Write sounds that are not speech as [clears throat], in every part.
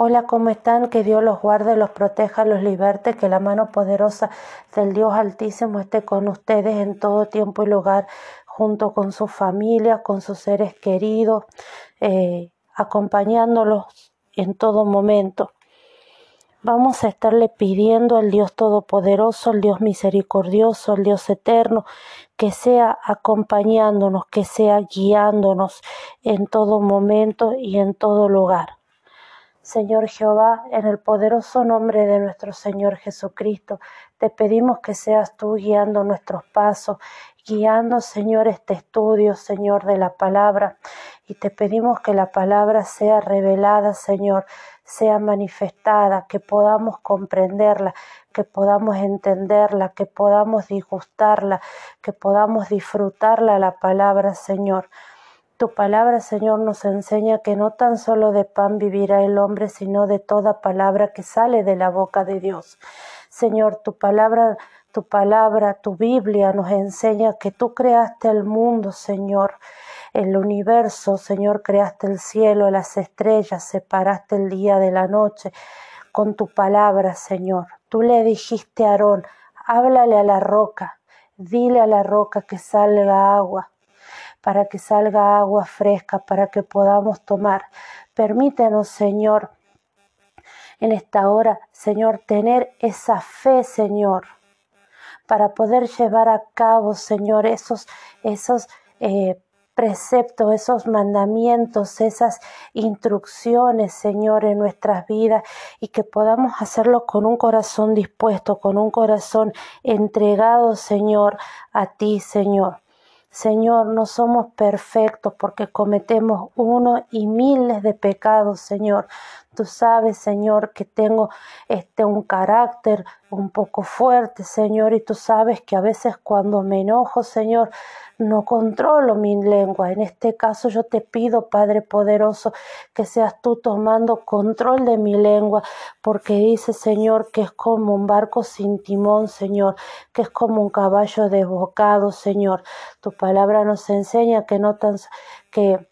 Hola, ¿cómo están? Que Dios los guarde, los proteja, los liberte, que la mano poderosa del Dios Altísimo esté con ustedes en todo tiempo y lugar, junto con su familia, con sus seres queridos, eh, acompañándolos en todo momento. Vamos a estarle pidiendo al Dios Todopoderoso, al Dios misericordioso, al Dios eterno, que sea acompañándonos, que sea guiándonos en todo momento y en todo lugar. Señor Jehová, en el poderoso nombre de nuestro Señor Jesucristo, te pedimos que seas tú guiando nuestros pasos, guiando, Señor, este estudio, Señor, de la palabra. Y te pedimos que la palabra sea revelada, Señor, sea manifestada, que podamos comprenderla, que podamos entenderla, que podamos disgustarla, que podamos disfrutarla la palabra, Señor. Tu palabra, Señor, nos enseña que no tan solo de pan vivirá el hombre, sino de toda palabra que sale de la boca de Dios. Señor, tu palabra, tu palabra, tu Biblia nos enseña que tú creaste el mundo, Señor, el universo, Señor, creaste el cielo, las estrellas, separaste el día de la noche con tu palabra, Señor. Tú le dijiste a Aarón, háblale a la roca, dile a la roca que salga agua para que salga agua fresca, para que podamos tomar. Permítenos, Señor, en esta hora, Señor, tener esa fe, Señor, para poder llevar a cabo, Señor, esos, esos eh, preceptos, esos mandamientos, esas instrucciones, Señor, en nuestras vidas y que podamos hacerlo con un corazón dispuesto, con un corazón entregado, Señor, a ti, Señor. Señor, no somos perfectos porque cometemos uno y miles de pecados, Señor. Tú sabes, Señor, que tengo este un carácter un poco fuerte, Señor, y tú sabes que a veces cuando me enojo, Señor, no controlo mi lengua. En este caso yo te pido, Padre poderoso, que seas tú tomando control de mi lengua, porque dice, Señor, que es como un barco sin timón, Señor, que es como un caballo desbocado, Señor. Tu palabra nos enseña que no tan que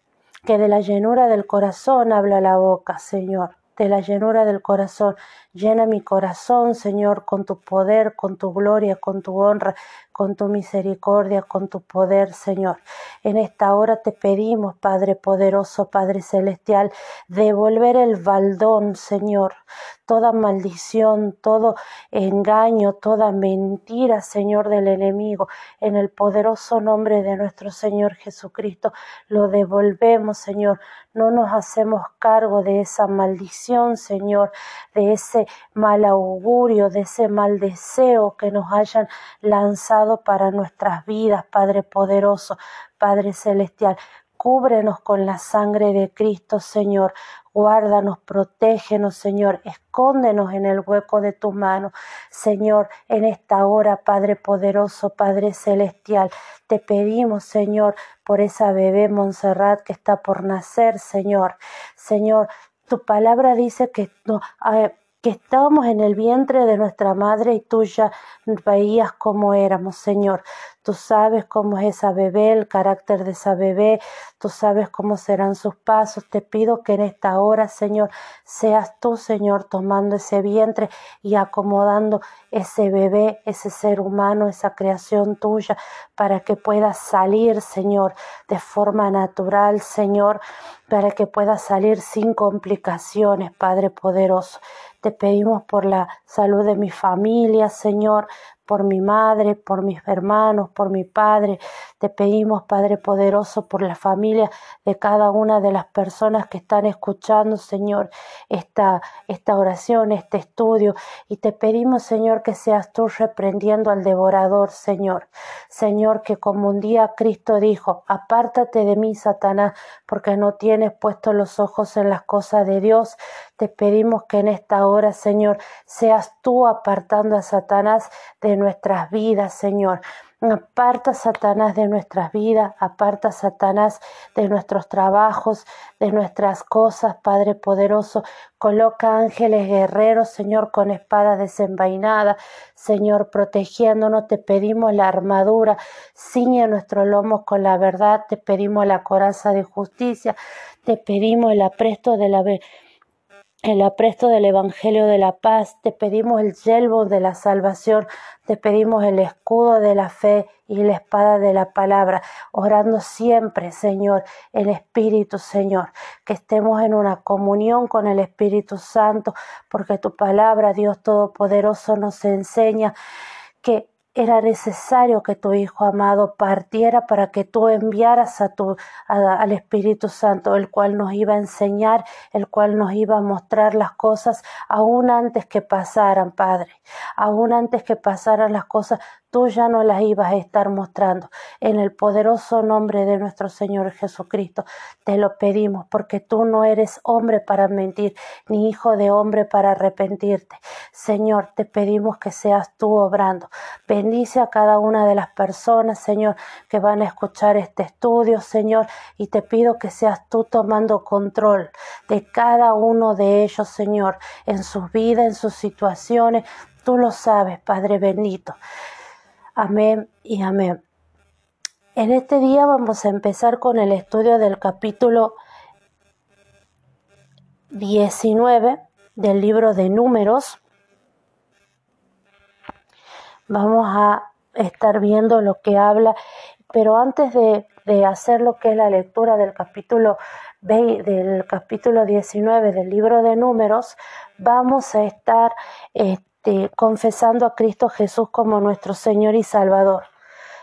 que de la llenura del corazón habla la boca, Señor de la llenura del corazón. Llena mi corazón, Señor, con tu poder, con tu gloria, con tu honra, con tu misericordia, con tu poder, Señor. En esta hora te pedimos, Padre poderoso, Padre celestial, devolver el baldón, Señor, toda maldición, todo engaño, toda mentira, Señor del enemigo, en el poderoso nombre de nuestro Señor Jesucristo, lo devolvemos, Señor. No nos hacemos cargo de esa maldición, Señor, de ese mal augurio, de ese mal deseo que nos hayan lanzado para nuestras vidas, Padre poderoso, Padre celestial. Cúbrenos con la sangre de Cristo, Señor. Guárdanos, protégenos, Señor. Escóndenos en el hueco de tu mano, Señor, en esta hora, Padre poderoso, Padre celestial. Te pedimos, Señor, por esa bebé Montserrat que está por nacer, Señor. Señor, tu palabra dice que que estábamos en el vientre de nuestra madre y tú ya veías cómo éramos, Señor. Tú sabes cómo es esa bebé, el carácter de esa bebé, tú sabes cómo serán sus pasos. Te pido que en esta hora, Señor, seas tú, Señor, tomando ese vientre y acomodando ese bebé, ese ser humano, esa creación tuya, para que pueda salir, Señor, de forma natural, Señor, para que pueda salir sin complicaciones, Padre poderoso. Te pedimos por la salud de mi familia, Señor, por mi madre, por mis hermanos, por mi padre. Te pedimos, Padre poderoso, por la familia de cada una de las personas que están escuchando, Señor, esta, esta oración, este estudio. Y te pedimos, Señor, que seas tú reprendiendo al devorador, Señor. Señor, que como un día Cristo dijo, apártate de mí, Satanás, porque no tienes puesto los ojos en las cosas de Dios. Te pedimos que en esta hora, Señor, seas tú apartando a Satanás de nuestras vidas, Señor. Aparta Satanás de nuestras vidas, aparta Satanás de nuestros trabajos, de nuestras cosas, Padre poderoso. Coloca ángeles guerreros, Señor, con espada desenvainada, Señor, protegiéndonos. Te pedimos la armadura, ciñe nuestros lomos con la verdad. Te pedimos la coraza de justicia, te pedimos el apresto de la el apresto del Evangelio de la paz, te pedimos el yelbo de la salvación, te pedimos el escudo de la fe y la espada de la palabra, orando siempre, Señor, el Espíritu, Señor, que estemos en una comunión con el Espíritu Santo, porque tu palabra, Dios Todopoderoso, nos enseña que era necesario que tu Hijo amado partiera para que tú enviaras a tu, al Espíritu Santo, el cual nos iba a enseñar, el cual nos iba a mostrar las cosas aún antes que pasaran, Padre, aún antes que pasaran las cosas, tú ya no las ibas a estar mostrando. En el poderoso nombre de nuestro Señor Jesucristo te lo pedimos, porque tú no eres hombre para mentir, ni hijo de hombre para arrepentirte. Señor, te pedimos que seas tú obrando. Bendice a cada una de las personas, Señor, que van a escuchar este estudio, Señor, y te pido que seas tú tomando control de cada uno de ellos, Señor, en sus vidas, en sus situaciones. Tú lo sabes, Padre bendito. Amén y amén. En este día vamos a empezar con el estudio del capítulo 19 del libro de números. Vamos a estar viendo lo que habla, pero antes de, hacer lo que es la lectura del capítulo, del capítulo 19 del libro de números, vamos a estar eh, este, confesando a Cristo Jesús como nuestro Señor y Salvador.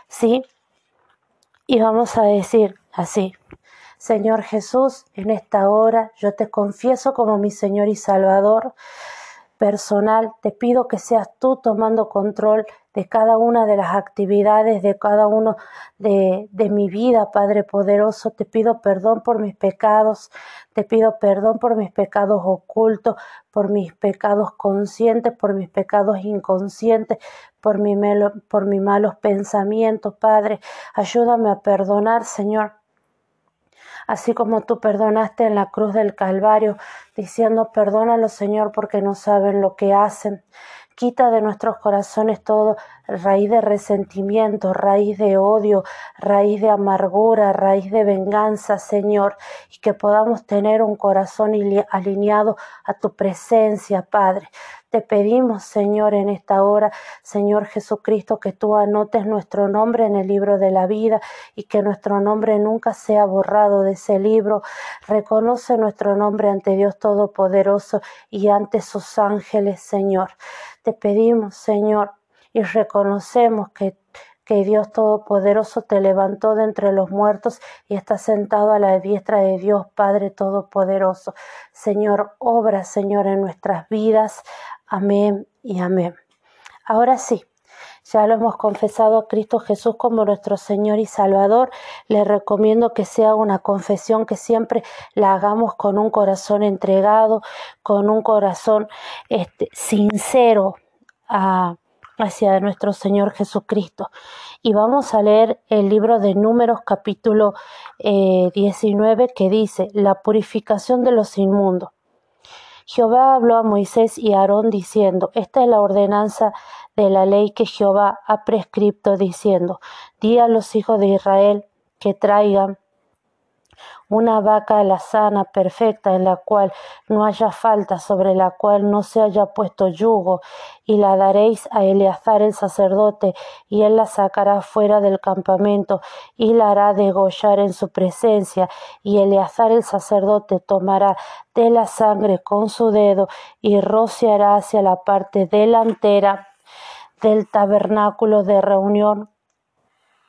¿Sí? Y vamos a decir así, Señor Jesús, en esta hora yo te confieso como mi Señor y Salvador personal, te pido que seas tú tomando control de cada una de las actividades, de cada uno de, de, mi vida, Padre poderoso. Te pido perdón por mis pecados, te pido perdón por mis pecados ocultos, por mis pecados conscientes, por mis pecados inconscientes, por, mi por mis malos pensamientos, Padre. Ayúdame a perdonar, Señor así como tú perdonaste en la cruz del Calvario, diciendo, perdónalo Señor porque no saben lo que hacen. Quita de nuestros corazones todo raíz de resentimiento, raíz de odio, raíz de amargura, raíz de venganza, Señor, y que podamos tener un corazón alineado a tu presencia, Padre. Te pedimos, Señor, en esta hora, Señor Jesucristo, que tú anotes nuestro nombre en el libro de la vida y que nuestro nombre nunca sea borrado de ese libro. Reconoce nuestro nombre ante Dios Todopoderoso y ante sus ángeles, Señor. Te pedimos, Señor, y reconocemos que que Dios Todopoderoso te levantó de entre los muertos y está sentado a la diestra de Dios Padre Todopoderoso. Señor, obra, Señor, en nuestras vidas. Amén y amén. Ahora sí, ya lo hemos confesado a Cristo Jesús como nuestro Señor y Salvador. Le recomiendo que sea una confesión que siempre la hagamos con un corazón entregado, con un corazón este, sincero hacia nuestro Señor Jesucristo. Y vamos a leer el libro de Números capítulo 19 eh, que dice, la purificación de los inmundos. Jehová habló a Moisés y a Aarón diciendo, Esta es la ordenanza de la ley que Jehová ha prescripto diciendo, Di a los hijos de Israel que traigan una vaca alazana perfecta en la cual no haya falta, sobre la cual no se haya puesto yugo, y la daréis a Eleazar el sacerdote, y él la sacará fuera del campamento, y la hará degollar en su presencia, y Eleazar el sacerdote tomará de la sangre con su dedo, y rociará hacia la parte delantera del tabernáculo de reunión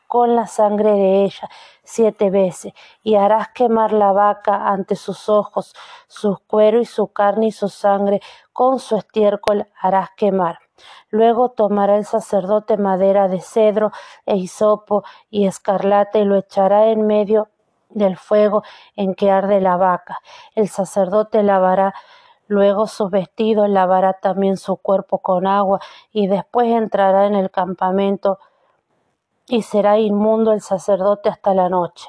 con la sangre de ella siete veces, y harás quemar la vaca ante sus ojos, su cuero y su carne y su sangre, con su estiércol harás quemar. Luego tomará el sacerdote madera de cedro e hisopo y escarlata y lo echará en medio del fuego en que arde la vaca. El sacerdote lavará luego sus vestidos, lavará también su cuerpo con agua y después entrará en el campamento y será inmundo el sacerdote hasta la noche.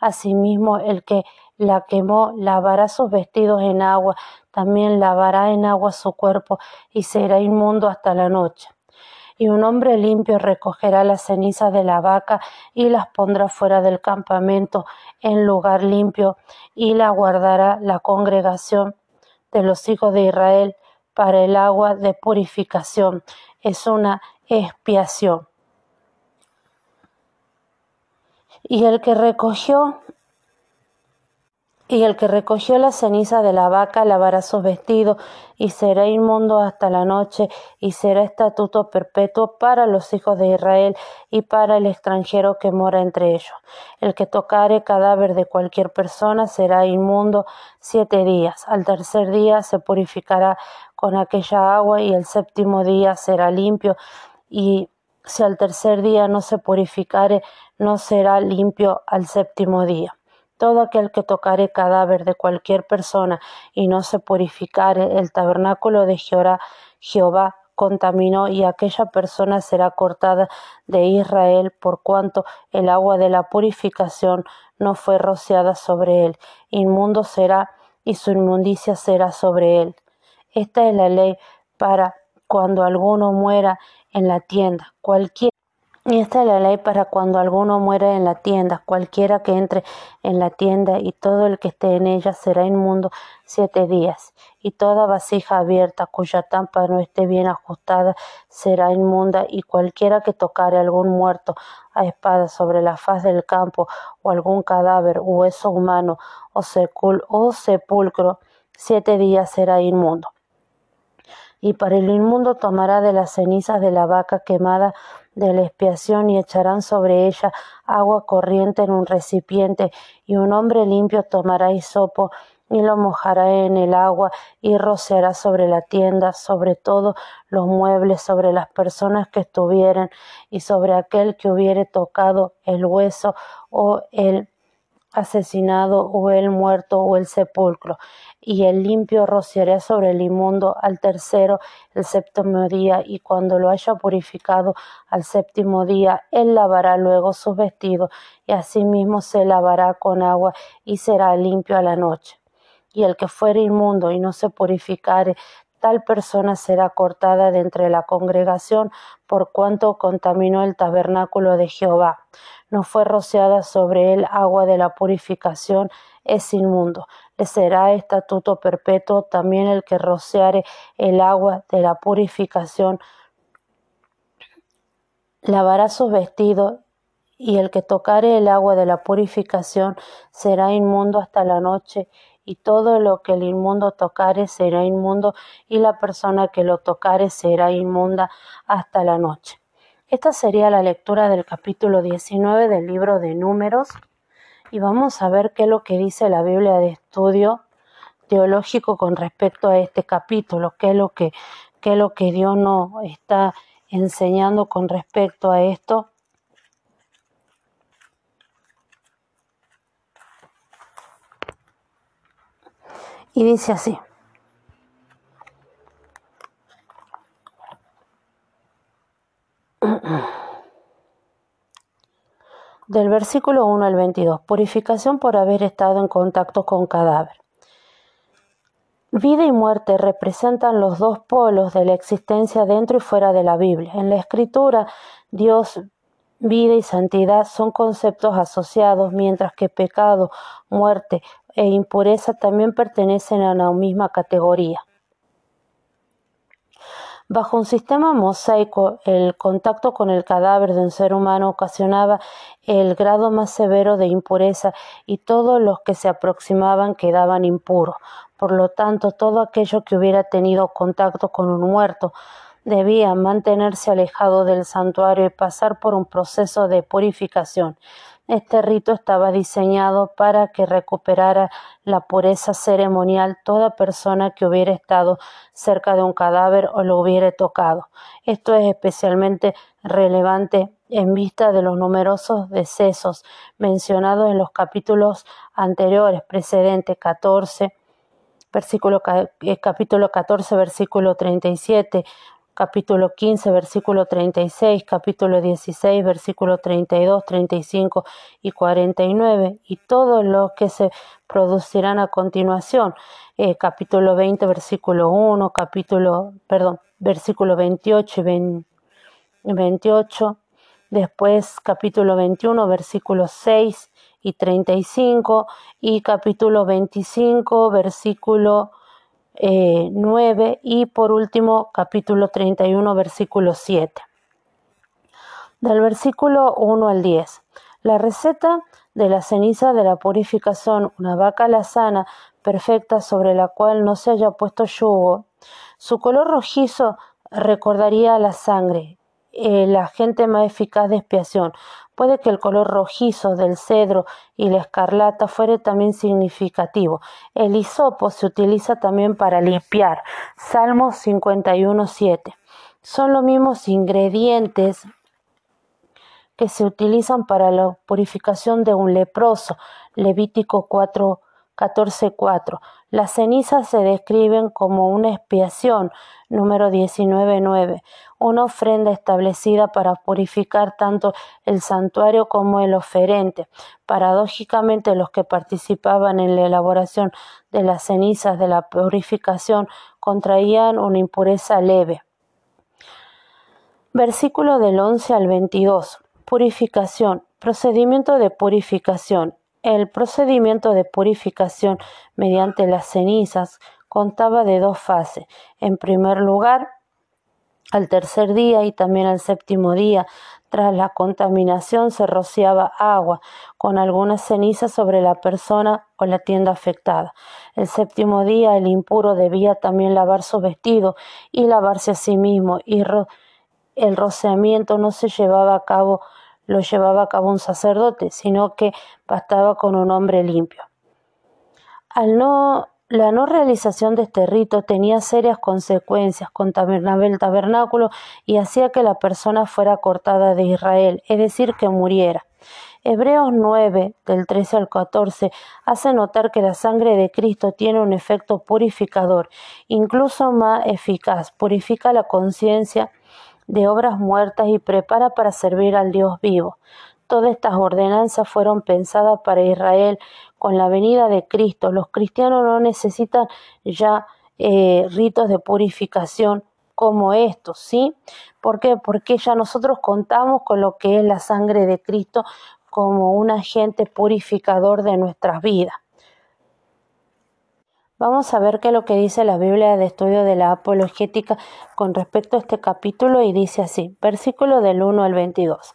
Asimismo, el que la quemó lavará sus vestidos en agua, también lavará en agua su cuerpo y será inmundo hasta la noche. Y un hombre limpio recogerá las cenizas de la vaca y las pondrá fuera del campamento en lugar limpio y la guardará la congregación de los hijos de Israel para el agua de purificación. Es una expiación. Y el que recogió y el que recogió la ceniza de la vaca lavará sus vestidos y será inmundo hasta la noche y será estatuto perpetuo para los hijos de Israel y para el extranjero que mora entre ellos. El que tocare cadáver de cualquier persona será inmundo siete días. Al tercer día se purificará con aquella agua y el séptimo día será limpio y si al tercer día no se purificare, no será limpio al séptimo día. Todo aquel que tocare cadáver de cualquier persona y no se purificare, el tabernáculo de Jehová, Jehová contaminó y aquella persona será cortada de Israel por cuanto el agua de la purificación no fue rociada sobre él. Inmundo será y su inmundicia será sobre él. Esta es la ley para cuando alguno muera en la tienda. Cualquier y esta es la ley para cuando alguno muere en la tienda, cualquiera que entre en la tienda y todo el que esté en ella será inmundo siete días, y toda vasija abierta cuya tampa no esté bien ajustada será inmunda, y cualquiera que tocare algún muerto a espada sobre la faz del campo, o algún cadáver, hueso humano, o, o sepulcro, siete días será inmundo. Y para el inmundo tomará de las cenizas de la vaca quemada de la expiación y echarán sobre ella agua corriente en un recipiente, y un hombre limpio tomará hisopo y lo mojará en el agua y rociará sobre la tienda, sobre todos los muebles, sobre las personas que estuvieren y sobre aquel que hubiere tocado el hueso o el asesinado o el muerto o el sepulcro, y el limpio rociará sobre el inmundo al tercero el séptimo día, y cuando lo haya purificado al séptimo día, él lavará luego sus vestidos, y asimismo se lavará con agua, y será limpio a la noche. Y el que fuere inmundo y no se purificare, tal persona será cortada de entre la congregación por cuanto contaminó el tabernáculo de Jehová no fue rociada sobre él agua de la purificación, es inmundo. Le será estatuto perpetuo también el que rociare el agua de la purificación, lavará sus vestidos, y el que tocare el agua de la purificación será inmundo hasta la noche, y todo lo que el inmundo tocare será inmundo, y la persona que lo tocare será inmunda hasta la noche. Esta sería la lectura del capítulo 19 del libro de Números y vamos a ver qué es lo que dice la Biblia de estudio teológico con respecto a este capítulo, qué es lo que, qué es lo que Dios nos está enseñando con respecto a esto. Y dice así. Del versículo 1 al 22. Purificación por haber estado en contacto con cadáver. Vida y muerte representan los dos polos de la existencia dentro y fuera de la Biblia. En la escritura, Dios, vida y santidad son conceptos asociados, mientras que pecado, muerte e impureza también pertenecen a la misma categoría. Bajo un sistema mosaico, el contacto con el cadáver de un ser humano ocasionaba el grado más severo de impureza y todos los que se aproximaban quedaban impuros. Por lo tanto, todo aquello que hubiera tenido contacto con un muerto debía mantenerse alejado del santuario y pasar por un proceso de purificación. Este rito estaba diseñado para que recuperara la pureza ceremonial toda persona que hubiera estado cerca de un cadáver o lo hubiera tocado. Esto es especialmente relevante en vista de los numerosos decesos mencionados en los capítulos anteriores, precedentes 14, versículo, eh, capítulo 14, versículo 37, capítulo 15, versículo 36, capítulo 16, versículo 32, 35 y 49, y todos los que se producirán a continuación, eh, capítulo 20, versículo 1, capítulo, perdón, versículo 28 y 28, después capítulo 21, versículo 6 y 35, y capítulo 25, versículo 9 y por último capítulo 31 versículo 7. Del versículo 1 al 10. La receta de la ceniza de la purificación, una vaca lazana perfecta sobre la cual no se haya puesto yugo, su color rojizo recordaría la sangre, el agente más eficaz de expiación. Puede que el color rojizo del cedro y la escarlata fuere también significativo. El hisopo se utiliza también para limpiar. Salmo 51.7. Son los mismos ingredientes que se utilizan para la purificación de un leproso. Levítico 4, 14.4. Las cenizas se describen como una expiación, número 19.9, una ofrenda establecida para purificar tanto el santuario como el oferente. Paradójicamente, los que participaban en la elaboración de las cenizas de la purificación contraían una impureza leve. Versículo del 11 al 22. Purificación. Procedimiento de purificación. El procedimiento de purificación mediante las cenizas contaba de dos fases. En primer lugar, al tercer día y también al séptimo día, tras la contaminación se rociaba agua con algunas cenizas sobre la persona o la tienda afectada. El séptimo día el impuro debía también lavar su vestido y lavarse a sí mismo y el rociamiento no se llevaba a cabo lo llevaba a cabo un sacerdote, sino que bastaba con un hombre limpio. Al no, la no realización de este rito tenía serias consecuencias, contaminaba el tabernáculo y hacía que la persona fuera cortada de Israel, es decir, que muriera. Hebreos 9, del 13 al 14, hace notar que la sangre de Cristo tiene un efecto purificador, incluso más eficaz, purifica la conciencia, de obras muertas y prepara para servir al Dios vivo. Todas estas ordenanzas fueron pensadas para Israel con la venida de Cristo. Los cristianos no necesitan ya eh, ritos de purificación como estos, ¿sí? ¿Por qué? Porque ya nosotros contamos con lo que es la sangre de Cristo como un agente purificador de nuestras vidas. Vamos a ver qué es lo que dice la Biblia de estudio de la apologética con respecto a este capítulo y dice así, versículo del 1 al 22.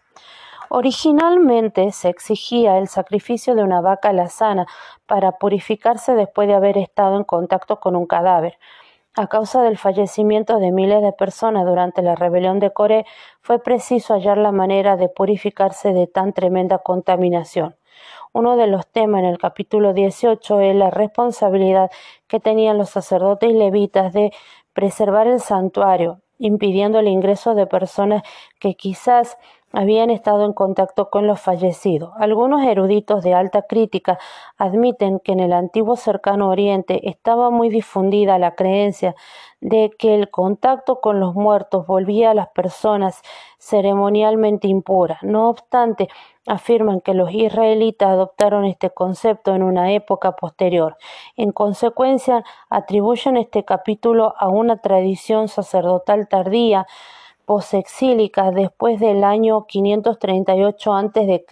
Originalmente se exigía el sacrificio de una vaca lazana para purificarse después de haber estado en contacto con un cadáver. A causa del fallecimiento de miles de personas durante la rebelión de Coré, fue preciso hallar la manera de purificarse de tan tremenda contaminación. Uno de los temas en el capítulo 18 es la responsabilidad que tenían los sacerdotes y levitas de preservar el santuario, impidiendo el ingreso de personas que quizás habían estado en contacto con los fallecidos. Algunos eruditos de alta crítica admiten que en el antiguo cercano oriente estaba muy difundida la creencia de que el contacto con los muertos volvía a las personas ceremonialmente impuras. No obstante, afirman que los israelitas adoptaron este concepto en una época posterior. En consecuencia, atribuyen este capítulo a una tradición sacerdotal tardía posexílica después del año 538 a.C.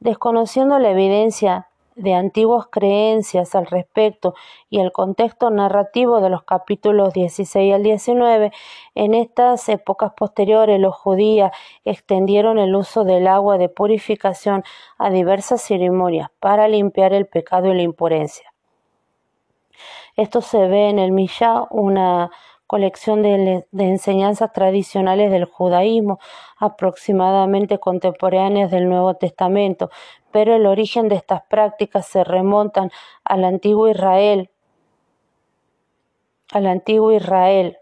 Desconociendo la evidencia de antiguas creencias al respecto y el contexto narrativo de los capítulos 16 al 19, en estas épocas posteriores los judíos extendieron el uso del agua de purificación a diversas ceremonias para limpiar el pecado y la impureza. Esto se ve en el Mishá, una colección de, enseñanzas tradicionales del judaísmo, aproximadamente contemporáneas del Nuevo Testamento, pero el origen de estas prácticas se remontan al antiguo Israel, al antiguo Israel,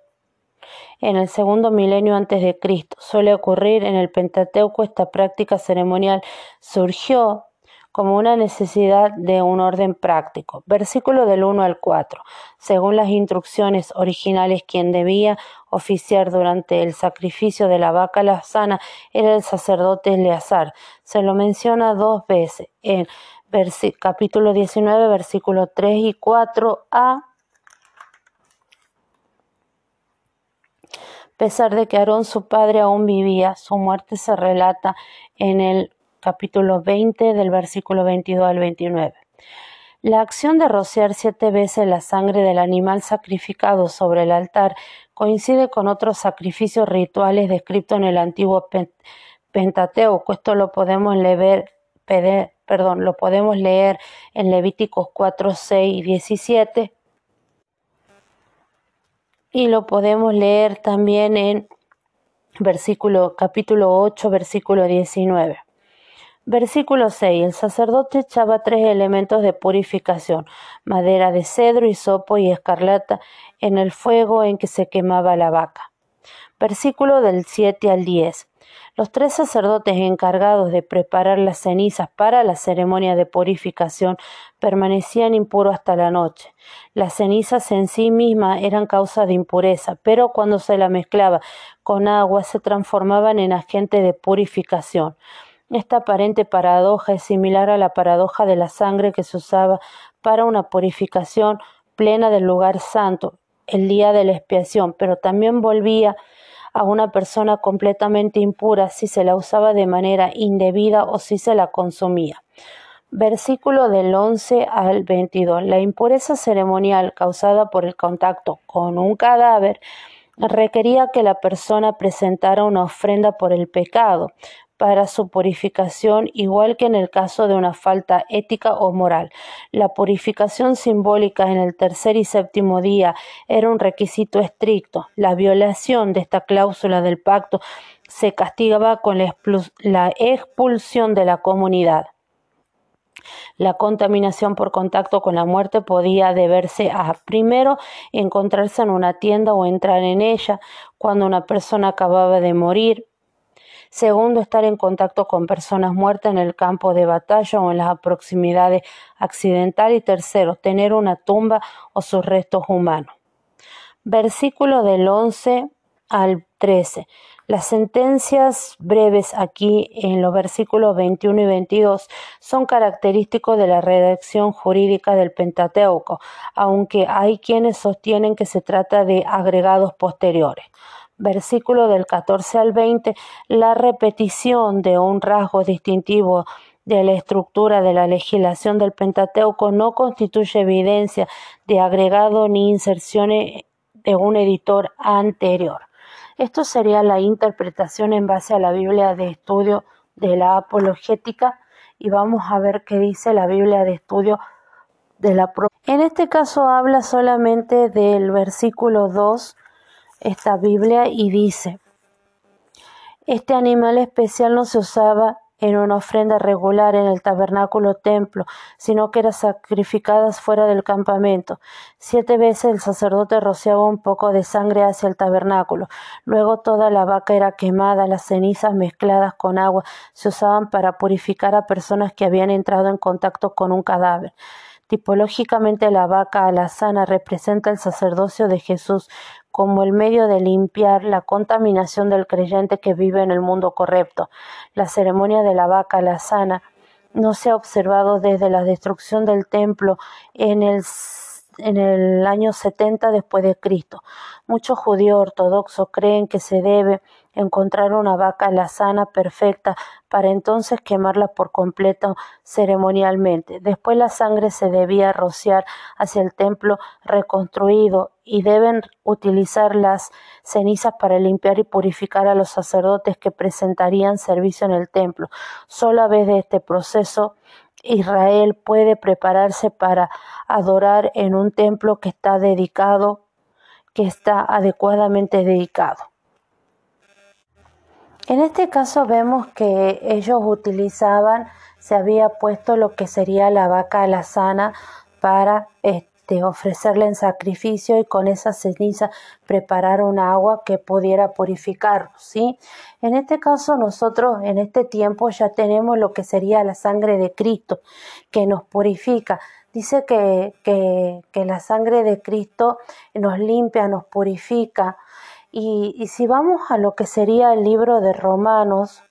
en el segundo milenio antes de Cristo. Suele ocurrir en el Pentateuco esta práctica ceremonial surgió como una necesidad de un orden práctico. Versículo del 1 al 4. Según las instrucciones originales, quien debía oficiar durante el sacrificio de la vaca lazana era el sacerdote Eleazar. Se lo menciona dos veces en capítulo 19, versículos 3 y 4a. A pesar de que Aarón su padre aún vivía, su muerte se relata en el capítulo 20 del versículo 22 al 29. La acción de rociar siete veces la sangre del animal sacrificado sobre el altar coincide con otros sacrificios rituales descritos en el antiguo Pentateuco. Esto lo podemos leer, perdón, lo podemos leer en Levíticos 4, 6 y 17 y lo podemos leer también en versículo capítulo 8, versículo 19. Versículo 6. El sacerdote echaba tres elementos de purificación, madera de cedro, hisopo y escarlata, en el fuego en que se quemaba la vaca. Versículo del 7 al 10. Los tres sacerdotes encargados de preparar las cenizas para la ceremonia de purificación permanecían impuros hasta la noche. Las cenizas en sí mismas eran causa de impureza, pero cuando se la mezclaba con agua se transformaban en agente de purificación. Esta aparente paradoja es similar a la paradoja de la sangre que se usaba para una purificación plena del lugar santo, el día de la expiación, pero también volvía a una persona completamente impura si se la usaba de manera indebida o si se la consumía. Versículo del 11 al 22. La impureza ceremonial causada por el contacto con un cadáver requería que la persona presentara una ofrenda por el pecado, para su purificación, igual que en el caso de una falta ética o moral. La purificación simbólica en el tercer y séptimo día era un requisito estricto. La violación de esta cláusula del pacto se castigaba con la expulsión de la comunidad. La contaminación por contacto con la muerte podía deberse a, primero, encontrarse en una tienda o entrar en ella cuando una persona acababa de morir, Segundo, estar en contacto con personas muertas en el campo de batalla o en las proximidades accidentales. Y tercero, tener una tumba o sus restos humanos. Versículo del 11 al 13. Las sentencias breves aquí en los versículos 21 y 22 son característicos de la redacción jurídica del Pentateuco, aunque hay quienes sostienen que se trata de agregados posteriores versículo del 14 al 20, la repetición de un rasgo distintivo de la estructura de la legislación del Pentateuco no constituye evidencia de agregado ni inserción de un editor anterior. Esto sería la interpretación en base a la Biblia de estudio de la apologética y vamos a ver qué dice la Biblia de estudio de la En este caso habla solamente del versículo 2 esta Biblia y dice, este animal especial no se usaba en una ofrenda regular en el tabernáculo templo, sino que era sacrificadas fuera del campamento. Siete veces el sacerdote rociaba un poco de sangre hacia el tabernáculo. Luego toda la vaca era quemada, las cenizas mezcladas con agua se usaban para purificar a personas que habían entrado en contacto con un cadáver. Tipológicamente la vaca alazana representa el sacerdocio de Jesús como el medio de limpiar la contaminación del creyente que vive en el mundo correcto. La ceremonia de la vaca alazana no se ha observado desde la destrucción del templo en el en el año 70 después de Cristo. Muchos judíos ortodoxos creen que se debe encontrar una vaca la sana perfecta para entonces quemarla por completo ceremonialmente. Después la sangre se debía rociar hacia el templo reconstruido y deben utilizar las cenizas para limpiar y purificar a los sacerdotes que presentarían servicio en el templo. Solo a vez de este proceso Israel puede prepararse para adorar en un templo que está dedicado, que está adecuadamente dedicado. En este caso vemos que ellos utilizaban, se había puesto lo que sería la vaca alazana para de ofrecerle en sacrificio y con esa ceniza preparar un agua que pudiera purificar, ¿sí? En este caso nosotros en este tiempo ya tenemos lo que sería la sangre de Cristo que nos purifica. Dice que, que, que la sangre de Cristo nos limpia, nos purifica. Y, si vamos a lo que sería el libro de Romanos,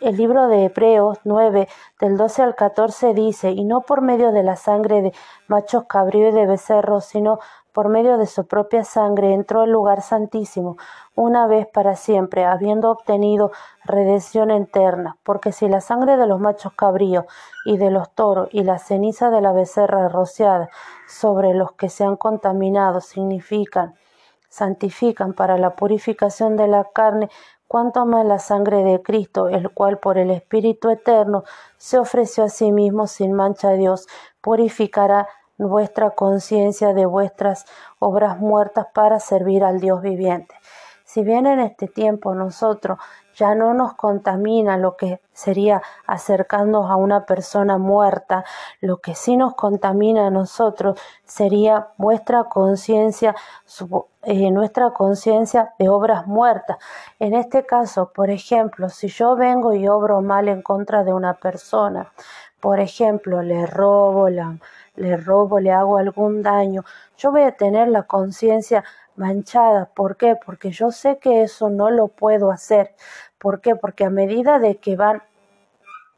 El libro de Hebreos 9, del 12 al 14 dice, y no por medio de la sangre de machos cabríos y de becerros, sino por medio de su propia sangre, entró al lugar santísimo, una vez para siempre, habiendo obtenido redención eterna. Porque si la sangre de los machos cabríos y de los toros y la ceniza de la becerra rociada sobre los que se han contaminado significan, santifican para la purificación de la carne, cuanto más la sangre de Cristo, el cual por el Espíritu Eterno se ofreció a sí mismo sin mancha a Dios, purificará vuestra conciencia de vuestras obras muertas para servir al Dios viviente. Si bien en este tiempo nosotros ya no nos contamina lo que sería acercarnos a una persona muerta, lo que sí nos contamina a nosotros sería vuestra conciencia, eh, nuestra conciencia de obras muertas. En este caso, por ejemplo, si yo vengo y obro mal en contra de una persona, por ejemplo, le robo, la, le robo, le hago algún daño, yo voy a tener la conciencia manchada. ¿Por qué? Porque yo sé que eso no lo puedo hacer. ¿Por qué? Porque a medida de que van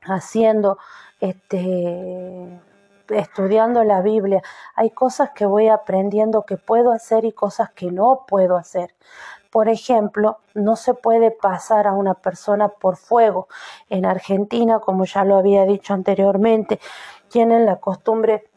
haciendo, este, estudiando la Biblia, hay cosas que voy aprendiendo que puedo hacer y cosas que no puedo hacer. Por ejemplo, no se puede pasar a una persona por fuego. En Argentina, como ya lo había dicho anteriormente, tienen la costumbre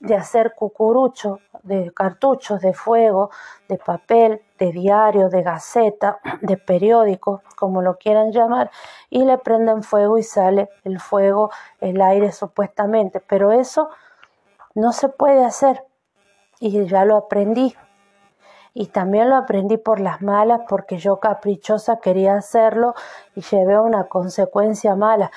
de hacer cucurucho, de cartuchos de fuego, de papel, de diario, de gaceta, [clears throat] de periódico, como lo quieran llamar, y le prenden fuego y sale el fuego, el aire supuestamente. Pero eso no se puede hacer y ya lo aprendí. Y también lo aprendí por las malas porque yo caprichosa quería hacerlo y llevé una consecuencia mala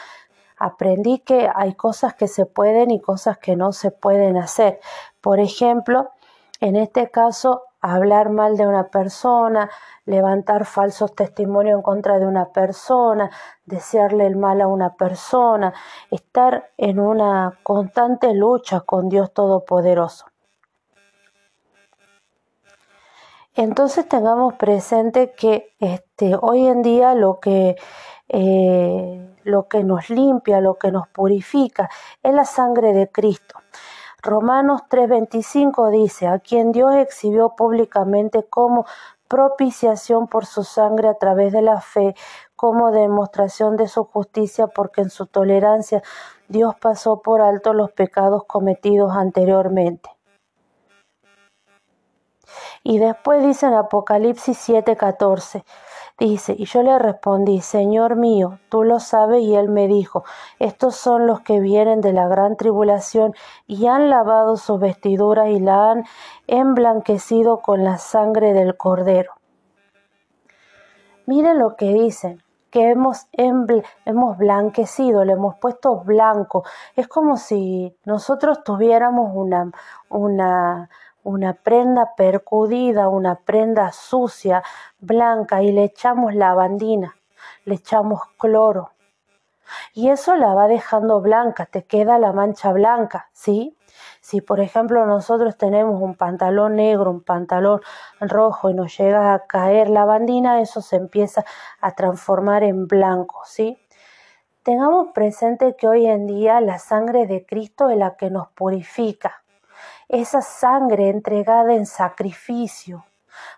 aprendí que hay cosas que se pueden y cosas que no se pueden hacer. Por ejemplo, en este caso, hablar mal de una persona, levantar falsos testimonios en contra de una persona, desearle el mal a una persona, estar en una constante lucha con Dios Todopoderoso. Entonces tengamos presente que este, hoy en día lo que eh, lo que nos limpia, lo que nos purifica, es la sangre de Cristo. Romanos 3:25 dice, a quien Dios exhibió públicamente como propiciación por su sangre a través de la fe, como demostración de su justicia, porque en su tolerancia Dios pasó por alto los pecados cometidos anteriormente. Y después dice en Apocalipsis 7:14, Dice, y yo le respondí, Señor mío, tú lo sabes, y él me dijo, estos son los que vienen de la gran tribulación y han lavado sus vestiduras y la han emblanquecido con la sangre del cordero. Miren lo que dicen, que hemos, hemos blanquecido, le hemos puesto blanco. Es como si nosotros tuviéramos una, una, una prenda percudida, una prenda sucia, blanca, y le echamos lavandina, le echamos cloro. Y eso la va dejando blanca, te queda la mancha blanca, ¿sí? Si por ejemplo nosotros tenemos un pantalón negro, un pantalón rojo y nos llega a caer lavandina, eso se empieza a transformar en blanco, ¿sí? Tengamos presente que hoy en día la sangre de Cristo es la que nos purifica esa sangre entregada en sacrificio.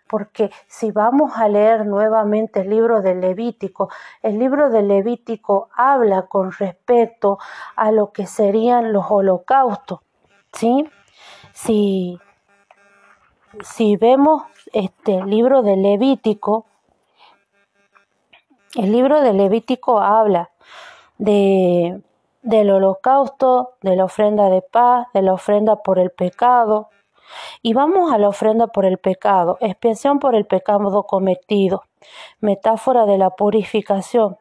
Porque si vamos a leer nuevamente el libro de Levítico, el libro de Levítico habla con respecto a lo que serían los holocaustos. ¿sí? Si, si vemos este libro de Levítico, el libro de Levítico habla de del holocausto, de la ofrenda de paz, de la ofrenda por el pecado. Y vamos a la ofrenda por el pecado, expiación por el pecado cometido, metáfora de la purificación.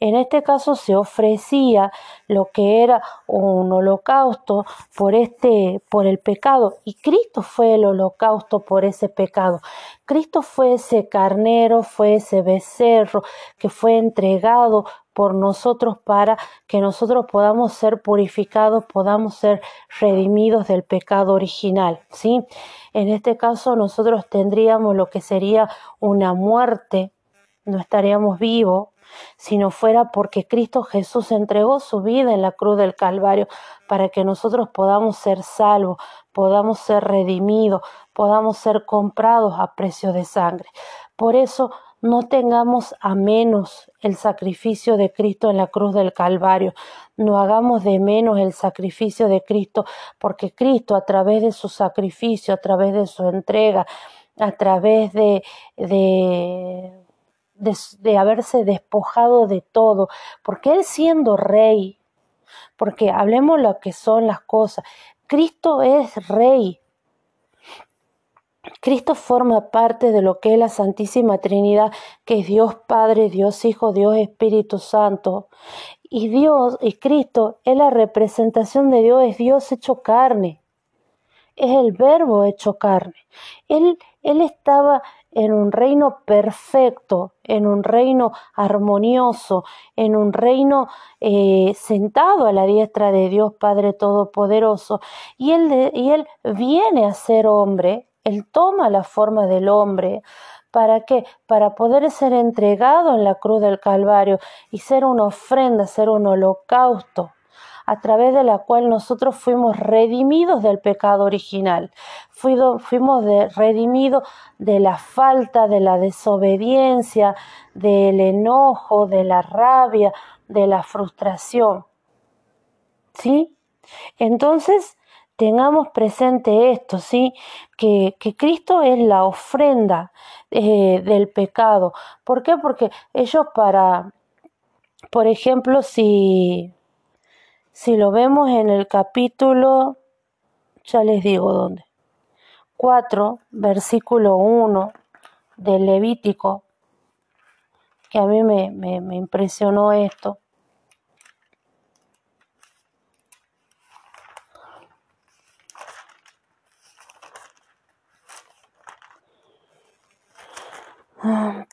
En este caso se ofrecía lo que era un holocausto por este por el pecado y Cristo fue el holocausto por ese pecado. Cristo fue ese carnero, fue ese becerro que fue entregado por nosotros para que nosotros podamos ser purificados, podamos ser redimidos del pecado original, ¿sí? En este caso nosotros tendríamos lo que sería una muerte, no estaríamos vivos, si no fuera porque Cristo Jesús entregó su vida en la cruz del Calvario para que nosotros podamos ser salvos, podamos ser redimidos, podamos ser comprados a precio de sangre. Por eso no tengamos a menos el sacrificio de Cristo en la cruz del Calvario. No hagamos de menos el sacrificio de Cristo, porque Cristo a través de su sacrificio, a través de su entrega, a través de, de, de, haberse despojado de todo, porque Él siendo rey, porque hablemos lo que son las cosas, Cristo es rey, Cristo forma parte de lo que es la Santísima Trinidad, que es Dios Padre, Dios Hijo, Dios Espíritu Santo. Y Dios y Cristo es la representación de Dios, es Dios hecho carne. Es el verbo hecho carne. Él, él estaba en un reino perfecto, en un reino armonioso, en un reino eh, sentado a la diestra de Dios Padre Todopoderoso. Y él, y él viene a ser hombre él toma la forma del hombre. ¿Para qué? Para poder ser entregado en la cruz del Calvario y ser una ofrenda, ser un holocausto, a través de la cual nosotros fuimos redimidos del pecado original, fuimos redimidos de la falta, de la desobediencia, del enojo, de la rabia, de la frustración. ¿Sí? Entonces, tengamos presente esto, ¿sí? Que, que Cristo es la ofrenda eh, del pecado. ¿Por qué? Porque ellos para, por ejemplo, si, si lo vemos en el capítulo, ya les digo dónde, 4, versículo 1 del Levítico, que a mí me, me, me impresionó esto.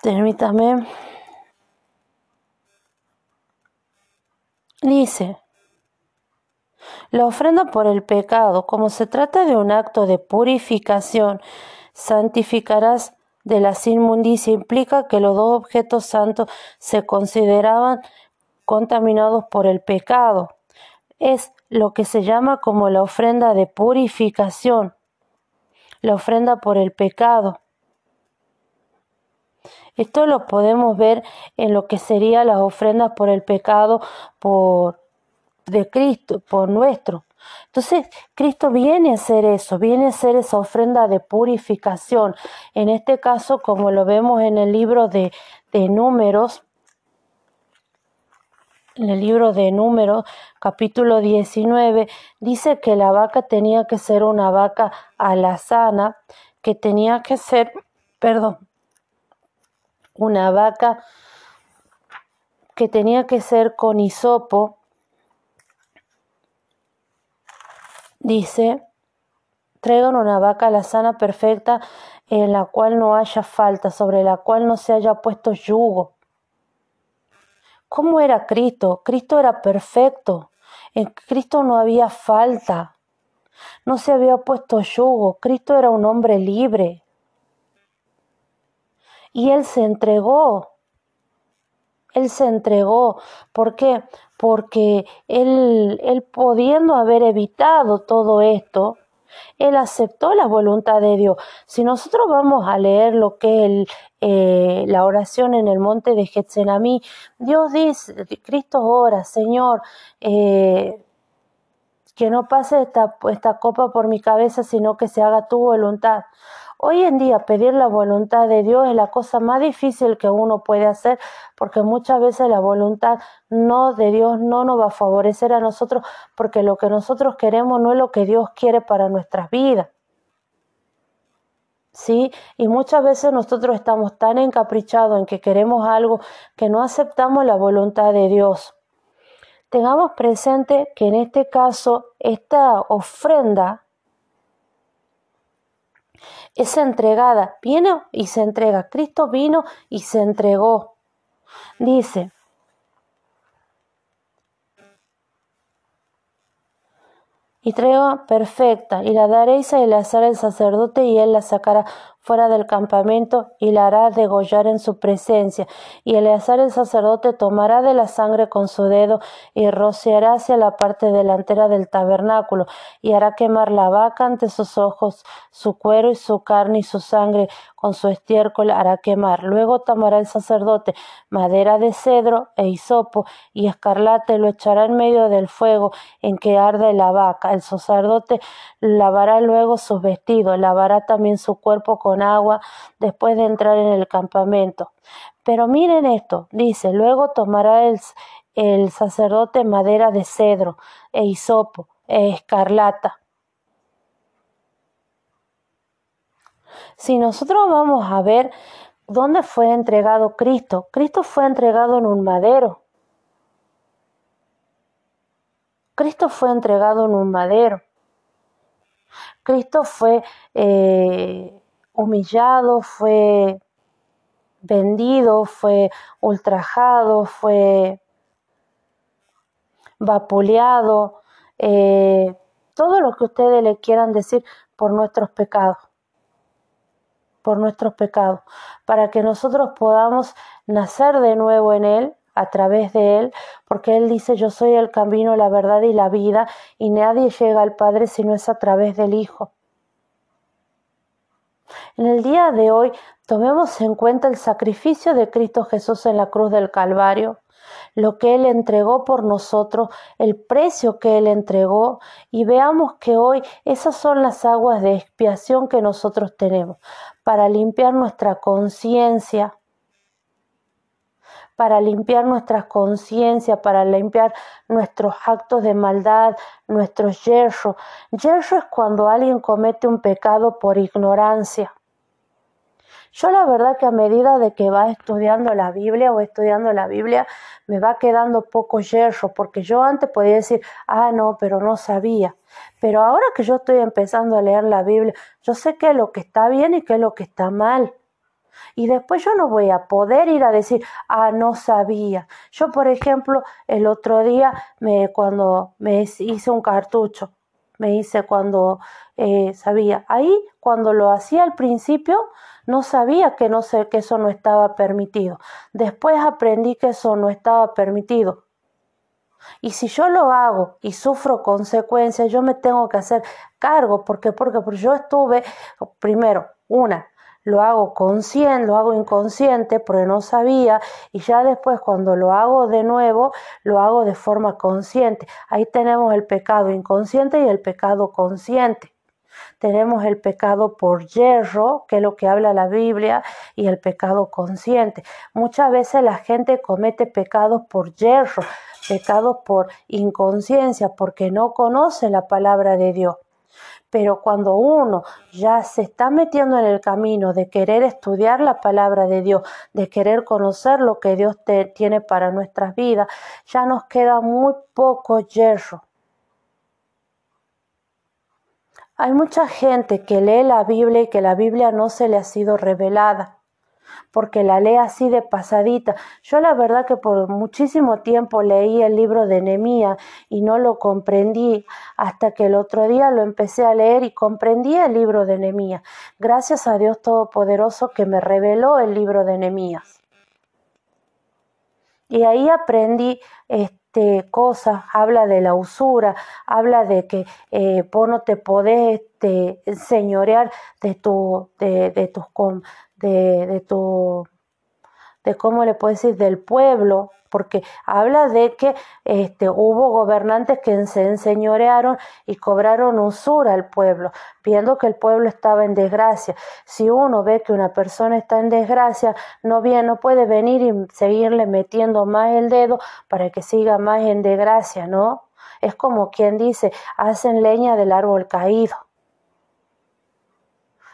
Permítame. Dice, la ofrenda por el pecado, como se trata de un acto de purificación, santificarás de la inmundicia, implica que los dos objetos santos se consideraban contaminados por el pecado. Es lo que se llama como la ofrenda de purificación, la ofrenda por el pecado. Esto lo podemos ver en lo que serían las ofrendas por el pecado por de Cristo, por nuestro. Entonces, Cristo viene a hacer eso, viene a hacer esa ofrenda de purificación. En este caso, como lo vemos en el libro de, de Números, en el libro de Números, capítulo 19, dice que la vaca tenía que ser una vaca alazana, que tenía que ser, perdón, una vaca que tenía que ser con hisopo, dice, traigan una vaca la sana perfecta en la cual no haya falta, sobre la cual no se haya puesto yugo. ¿Cómo era Cristo? Cristo era perfecto. En Cristo no había falta. No se había puesto yugo. Cristo era un hombre libre y Él se entregó. Él se entregó. ¿Por qué? Porque Él, él pudiendo haber evitado todo esto, él aceptó la voluntad de Dios. Si nosotros vamos a leer lo que es eh, la oración en el monte de Getsemaní, Dios dice, Cristo ora, Señor, eh, que no pase esta, esta copa por mi cabeza, sino que se haga tu voluntad. Hoy en día pedir la voluntad de Dios es la cosa más difícil que uno puede hacer porque muchas veces la voluntad no de Dios no nos va a favorecer a nosotros porque lo que nosotros queremos no es lo que Dios quiere para nuestras vidas. ¿Sí? Y muchas veces nosotros estamos tan encaprichados en que queremos algo que no aceptamos la voluntad de Dios. Tengamos presente que en este caso esta ofrenda es entregada, vino y se entrega. Cristo vino y se entregó. Dice, y tregua perfecta, y la daréis a Eleazar el sacerdote, y él la sacará fuera del campamento y la hará degollar en su presencia. Y Eleazar el sacerdote tomará de la sangre con su dedo y rociará hacia la parte delantera del tabernáculo y hará quemar la vaca ante sus ojos, su cuero y su carne y su sangre con su estiércol hará quemar. Luego tomará el sacerdote madera de cedro e hisopo y escarlata y lo echará en medio del fuego en que arde la vaca. El sacerdote lavará luego sus vestidos, lavará también su cuerpo con agua después de entrar en el campamento. Pero miren esto, dice, luego tomará el, el sacerdote madera de cedro e hisopo e escarlata Si nosotros vamos a ver dónde fue entregado Cristo, Cristo fue entregado en un madero. Cristo fue entregado en un madero. Cristo fue eh, humillado, fue vendido, fue ultrajado, fue vapuleado, eh, todo lo que ustedes le quieran decir por nuestros pecados por nuestros pecados, para que nosotros podamos nacer de nuevo en Él, a través de Él, porque Él dice, yo soy el camino, la verdad y la vida, y nadie llega al Padre si no es a través del Hijo. En el día de hoy tomemos en cuenta el sacrificio de Cristo Jesús en la cruz del Calvario, lo que Él entregó por nosotros, el precio que Él entregó, y veamos que hoy esas son las aguas de expiación que nosotros tenemos para limpiar nuestra conciencia, para limpiar nuestra conciencia, para limpiar nuestros actos de maldad, nuestros yerros. Yerro es cuando alguien comete un pecado por ignorancia. Yo la verdad que a medida de que va estudiando la Biblia o estudiando la Biblia, me va quedando poco yerro, porque yo antes podía decir, ah, no, pero no sabía. Pero ahora que yo estoy empezando a leer la Biblia, yo sé qué es lo que está bien y qué es lo que está mal. Y después yo no voy a poder ir a decir, ah, no sabía. Yo, por ejemplo, el otro día, me, cuando me hice un cartucho, me hice cuando eh, sabía. Ahí, cuando lo hacía al principio, no sabía que, no sé, que eso no estaba permitido. Después aprendí que eso no estaba permitido. Y si yo lo hago y sufro consecuencias, yo me tengo que hacer cargo. porque Porque yo estuve, primero, una, lo hago consciente, lo hago inconsciente porque no sabía y ya después cuando lo hago de nuevo, lo hago de forma consciente. Ahí tenemos el pecado inconsciente y el pecado consciente. Tenemos el pecado por hierro, que es lo que habla la Biblia, y el pecado consciente. Muchas veces la gente comete pecados por hierro, pecados por inconsciencia, porque no conoce la palabra de Dios. Pero cuando uno ya se está metiendo en el camino de querer estudiar la palabra de Dios, de querer conocer lo que Dios tiene para nuestras vidas, ya nos queda muy poco hierro. Hay mucha gente que lee la Biblia y que la Biblia no se le ha sido revelada porque la lee así de pasadita. Yo la verdad que por muchísimo tiempo leí el libro de Nehemías y no lo comprendí hasta que el otro día lo empecé a leer y comprendí el libro de Nehemías. Gracias a Dios Todopoderoso que me reveló el libro de Nehemías. Y ahí aprendí este, cosas, habla de la usura, habla de que eh, no te podés este, enseñorear de, tu, de, de tus de, de tu, de cómo le puedes decir, del pueblo, porque habla de que este, hubo gobernantes que se enseñorearon y cobraron usura al pueblo, viendo que el pueblo estaba en desgracia. Si uno ve que una persona está en desgracia, no, bien, no puede venir y seguirle metiendo más el dedo para que siga más en desgracia, ¿no? Es como quien dice, hacen leña del árbol caído.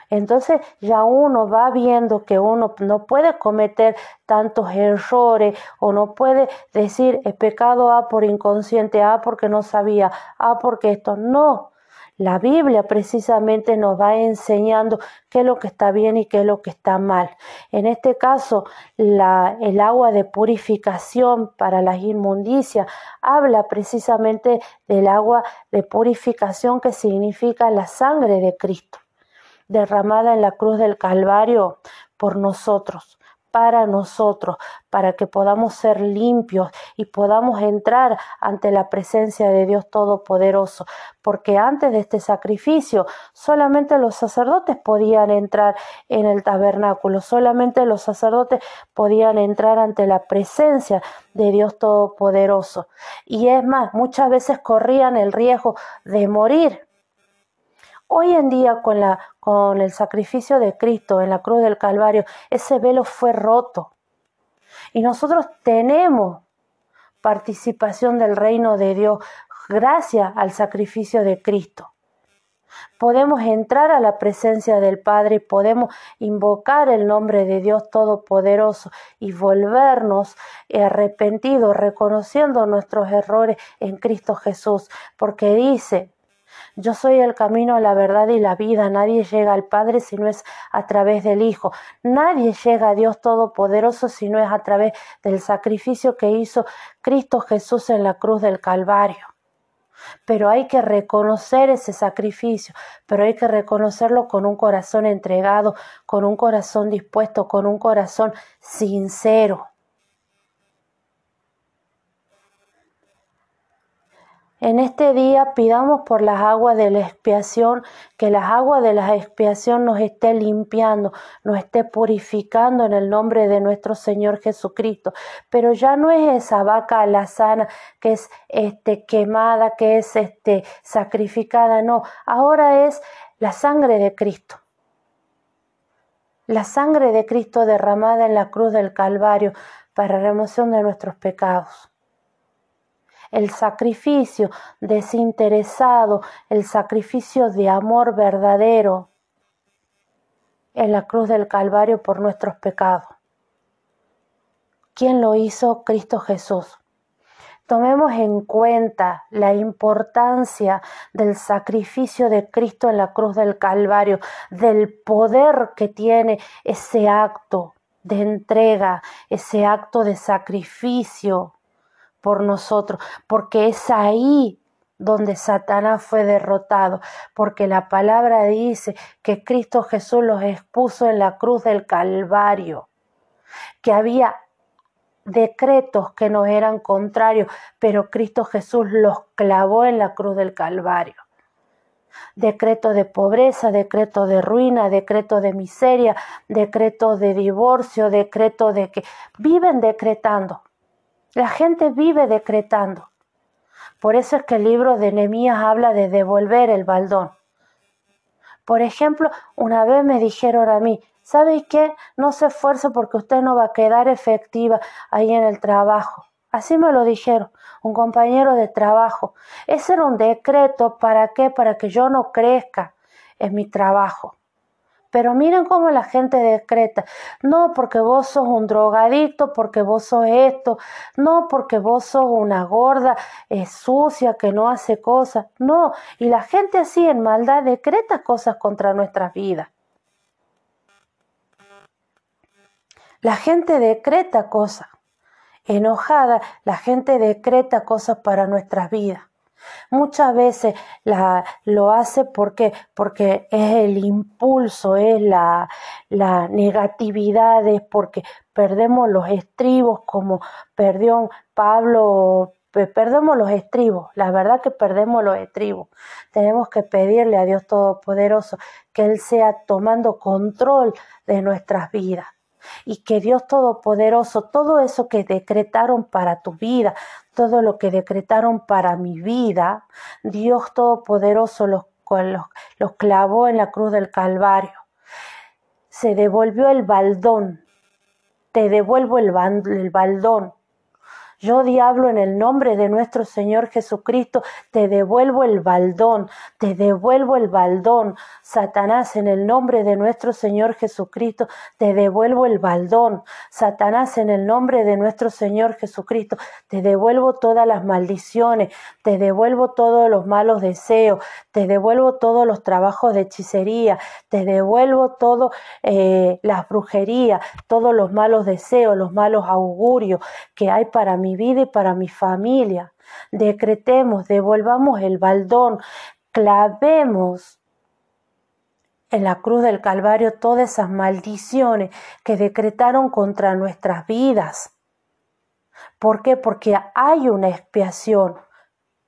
Entonces ya uno va viendo que uno no puede cometer tantos errores o no puede decir es pecado A por inconsciente, A porque no sabía, A porque esto no. La Biblia precisamente nos va enseñando qué es lo que está bien y qué es lo que está mal. En este caso, el agua de purificación para las inmundicias habla precisamente del agua de purificación que significa la sangre de Cristo, derramada en la cruz del Calvario por nosotros para nosotros, para que podamos ser limpios y podamos entrar ante la presencia de Dios Todopoderoso. Porque antes de este sacrificio solamente los sacerdotes podían entrar en el tabernáculo, solamente los sacerdotes podían entrar ante la presencia de Dios Todopoderoso. Y es más, muchas veces corrían el riesgo de morir Hoy en día con, la, con el sacrificio de Cristo en la cruz del Calvario, ese velo fue roto. Y nosotros tenemos participación del reino de Dios gracias al sacrificio de Cristo. Podemos entrar a la presencia del Padre y podemos invocar el nombre de Dios Todopoderoso y volvernos arrepentidos, reconociendo nuestros errores en Cristo Jesús, porque dice yo soy el camino, la verdad y la vida. Nadie llega al Padre si no es a través del Hijo. Nadie llega a Dios Todopoderoso si no es a través del sacrificio que hizo Cristo Jesús en la cruz del Calvario. Pero hay que reconocer ese sacrificio, pero hay que reconocerlo con un corazón entregado, con un corazón dispuesto, con un corazón sincero. En este día pidamos por las aguas de la expiación, que las aguas de la expiación nos esté limpiando, nos esté purificando en el nombre de nuestro Señor Jesucristo. Pero ya no es esa vaca alazana que es este quemada, que es este sacrificada, no, ahora es la sangre de Cristo. La sangre de Cristo derramada en la cruz del Calvario para remoción de nuestros pecados el sacrificio desinteresado, el sacrificio de amor verdadero en la cruz del Calvario por nuestros pecados. ¿Quién lo hizo? Cristo Jesús. Tomemos en cuenta la importancia del sacrificio de Cristo en la cruz del Calvario, del poder que tiene ese acto de entrega, ese acto de sacrificio por nosotros, porque es ahí donde Satanás fue derrotado, porque la palabra dice que Cristo Jesús los expuso en la cruz del Calvario, que había decretos que nos eran contrarios, pero Cristo Jesús los clavó en la cruz del Calvario. Decreto de pobreza, decreto de ruina, decreto de miseria, decreto de divorcio, decreto de que viven decretando. La gente vive decretando. Por eso es que el libro de Nehemías habla de devolver el baldón. Por ejemplo, una vez me dijeron a mí, ¿sabe qué? No se esfuerce porque usted no va a quedar efectiva ahí en el trabajo. Así me lo dijeron, un compañero de trabajo. Ese era un decreto, ¿para qué? Para que yo no crezca en mi trabajo. Pero miren cómo la gente decreta, no porque vos sos un drogadicto, porque vos sos esto, no porque vos sos una gorda es sucia que no hace cosas, no, y la gente así en maldad decreta cosas contra nuestras vidas. La gente decreta cosas. Enojada, la gente decreta cosas para nuestras vidas. Muchas veces la, lo hace porque, porque es el impulso, es la, la negatividad, es porque perdemos los estribos como perdió Pablo, perdemos los estribos, la verdad que perdemos los estribos. Tenemos que pedirle a Dios Todopoderoso que Él sea tomando control de nuestras vidas y que Dios Todopoderoso, todo eso que decretaron para tu vida, todo lo que decretaron para mi vida, Dios Todopoderoso los, los, clavó en la cruz del Calvario. Se devolvió el baldón, te devuelvo el, el baldón yo, diablo, en el nombre de nuestro Señor Jesucristo, te devuelvo el baldón, te devuelvo el baldón. Satanás, en el nombre de nuestro Señor Jesucristo, te devuelvo el baldón. Satanás, en el nombre de nuestro Señor Jesucristo, te devuelvo todas las maldiciones, te devuelvo todos los malos deseos, te devuelvo todos los trabajos de hechicería, te devuelvo todo eh, las brujerías, todos los malos deseos, los malos augurios que hay para mi vida y para mi familia. Decretemos, devolvamos el baldón, clavemos en la cruz del Calvario todas esas maldiciones que decretaron contra nuestras vidas. ¿Por qué? Porque hay una expiación,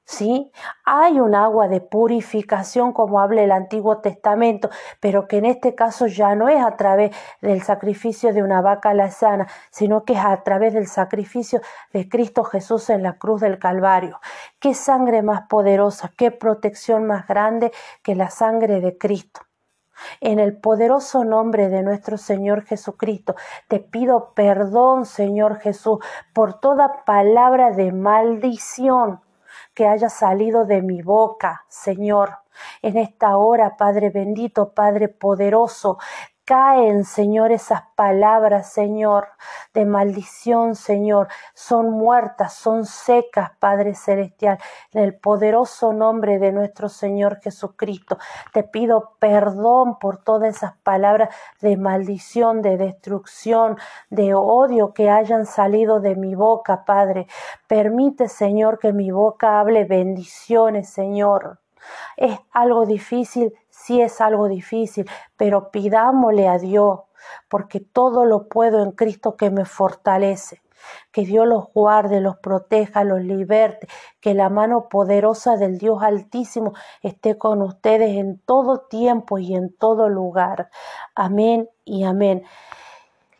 ¿sí? Hay un agua de purificación como habla el Antiguo Testamento, pero que en este caso ya no es a través del sacrificio de una vaca lazana, sino que es a través del sacrificio de Cristo Jesús en la cruz del Calvario. ¿Qué sangre más poderosa, qué protección más grande que la sangre de Cristo? En el poderoso nombre de nuestro Señor Jesucristo, te pido perdón, Señor Jesús, por toda palabra de maldición que haya salido de mi boca, Señor. En esta hora, Padre bendito, Padre poderoso, caen, Señor, esas palabras, Señor, de maldición, Señor, son muertas, son secas, Padre Celestial, en el poderoso nombre de nuestro Señor Jesucristo. Te pido perdón por todas esas palabras de maldición, de destrucción, de odio que hayan salido de mi boca, Padre. Permite, Señor, que mi boca hable bendiciones, Señor. Es algo difícil, sí es algo difícil, pero pidámosle a Dios, porque todo lo puedo en Cristo que me fortalece. Que Dios los guarde, los proteja, los liberte, que la mano poderosa del Dios Altísimo esté con ustedes en todo tiempo y en todo lugar. Amén y amén.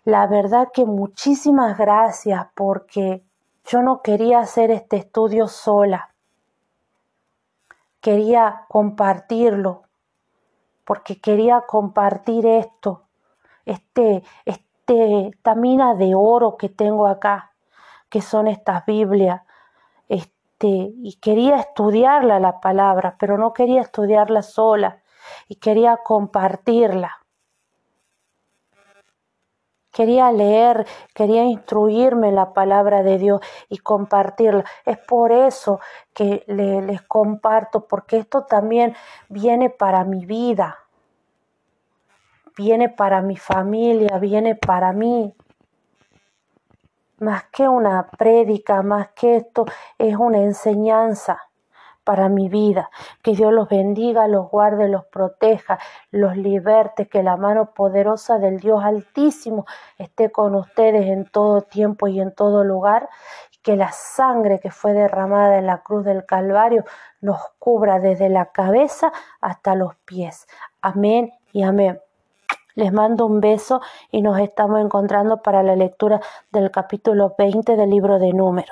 La verdad que muchísimas gracias porque yo no quería hacer este estudio sola quería compartirlo, porque quería compartir esto, este, este, esta mina de oro que tengo acá, que son estas Biblias, este, y quería estudiarla la palabra, pero no quería estudiarla sola, y quería compartirla. Quería leer, quería instruirme la palabra de Dios y compartirla. Es por eso que les comparto, porque esto también viene para mi vida, viene para mi familia, viene para mí. Más que una prédica, más que esto, es una enseñanza para mi vida. Que Dios los bendiga, los guarde, los proteja, los liberte, que la mano poderosa del Dios Altísimo esté con ustedes en todo tiempo y en todo lugar. Que la sangre que fue derramada en la cruz del Calvario nos cubra desde la cabeza hasta los pies. Amén y amén. Les mando un beso y nos estamos encontrando para la lectura del capítulo 20 del libro de Números.